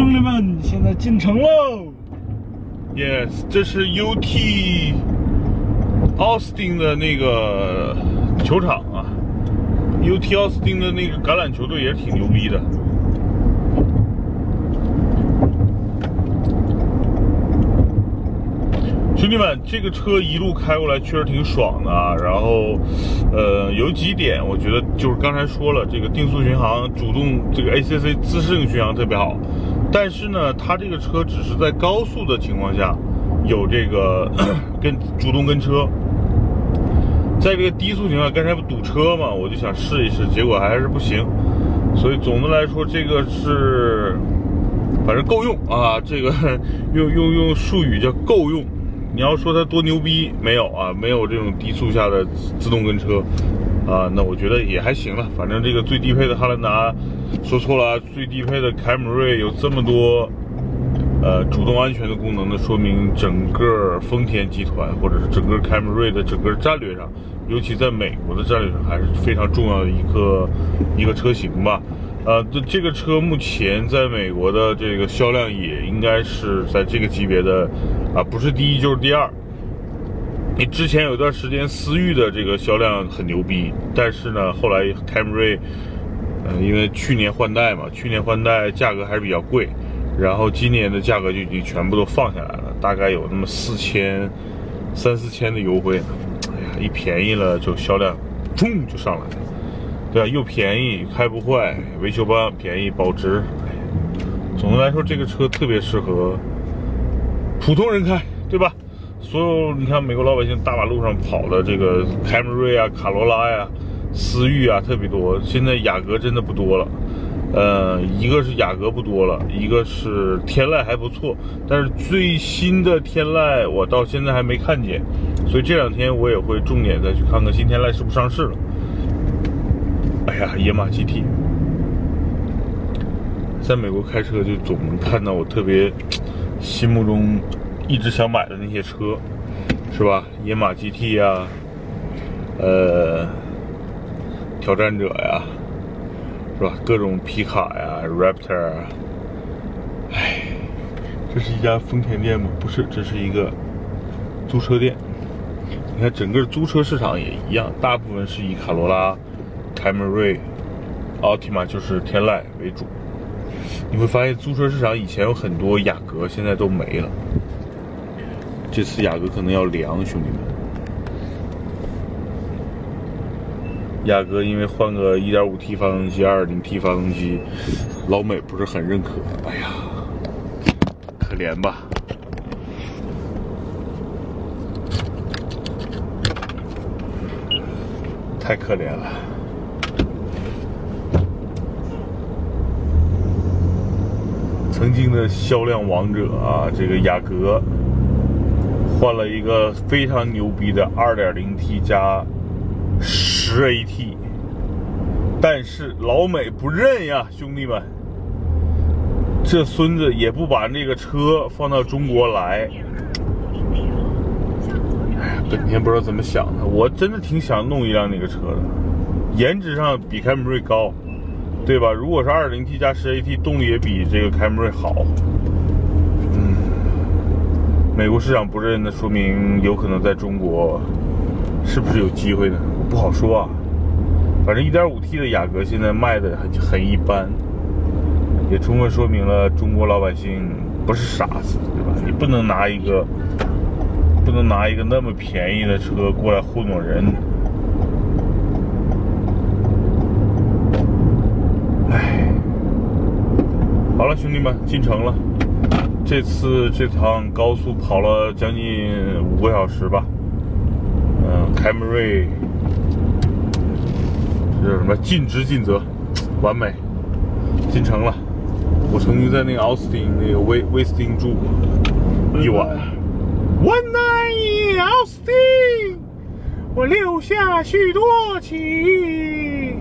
兄弟们，现在进城喽。Yes，这是 UT 奥斯汀的那个球场啊。UT 奥斯汀的那个橄榄球队也是挺牛逼的。兄弟们，这个车一路开过来确实挺爽的啊。然后，呃，有几点我觉得就是刚才说了，这个定速巡航、主动这个 ACC 自适应巡航特别好。但是呢，它这个车只是在高速的情况下有这个 跟主动跟车，在这个低速情况下，刚才不堵车嘛，我就想试一试，结果还是不行。所以总的来说，这个是反正够用啊。这个 用用用术语叫够用。你要说它多牛逼，没有啊，没有这种低速下的自动跟车，啊，那我觉得也还行了。反正这个最低配的汉兰达，说错了，最低配的凯美瑞有这么多，呃，主动安全的功能，呢说明整个丰田集团或者是整个凯美瑞的整个战略上，尤其在美国的战略上，还是非常重要的一个一个车型吧。呃，这这个车目前在美国的这个销量也应该是在这个级别的，啊，不是第一就是第二。你之前有一段时间思域的这个销量很牛逼，但是呢，后来凯美瑞，因为去年换代嘛，去年换代价格还是比较贵，然后今年的价格就已经全部都放下来了，大概有那么四千、三四千的优惠呢。哎呀，一便宜了就销量，冲就上来了。对啊，又便宜，开不坏，维修保养便宜，保值。总的来说，这个车特别适合普通人开，对吧？所有你看美国老百姓大马路上跑的这个凯美瑞啊、卡罗拉呀、思域啊特别多。现在雅阁真的不多了，呃，一个是雅阁不多了，一个是天籁还不错，但是最新的天籁我到现在还没看见，所以这两天我也会重点再去看看新天籁是不是上市了。哎呀，野马 GT，在美国开车就总能看到我特别心目中一直想买的那些车，是吧？野马 GT 呀，呃，挑战者呀，是吧？各种皮卡呀，Raptor。哎，这是一家丰田店吗？不是，这是一个租车店。你看，整个租车市场也一样，大部分是以卡罗拉。凯美瑞、奥提玛就是天籁为主，你会发现租车市场以前有很多雅阁，现在都没了。这次雅阁可能要凉，兄弟们。雅阁因为换个 1.5T 发动机、2.0T 发动机，老美不是很认可。哎呀，可怜吧，太可怜了。曾经的销量王者啊，这个雅阁换了一个非常牛逼的 2.0T 加 10AT，但是老美不认呀，兄弟们，这孙子也不把那个车放到中国来。哎呀，本田不知道怎么想的，我真的挺想弄一辆那个车的，颜值上比凯美瑞高。对吧？如果是 2.0T 加 10AT，动力也比这个凯美瑞好。嗯，美国市场不认，那说明有可能在中国是不是有机会呢？不好说啊。反正 1.5T 的雅阁现在卖的很很一般，也充分说明了中国老百姓不是傻子，对吧？你不能拿一个不能拿一个那么便宜的车过来糊弄人。好了，兄弟们，进城了。这次这趟高速跑了将近五个小时吧。嗯，凯美瑞，这叫什么？尽职尽责，完美。进城了。我曾经在那个奥斯汀那个威威斯汀住过一晚。One night in Austin，我留下许多情。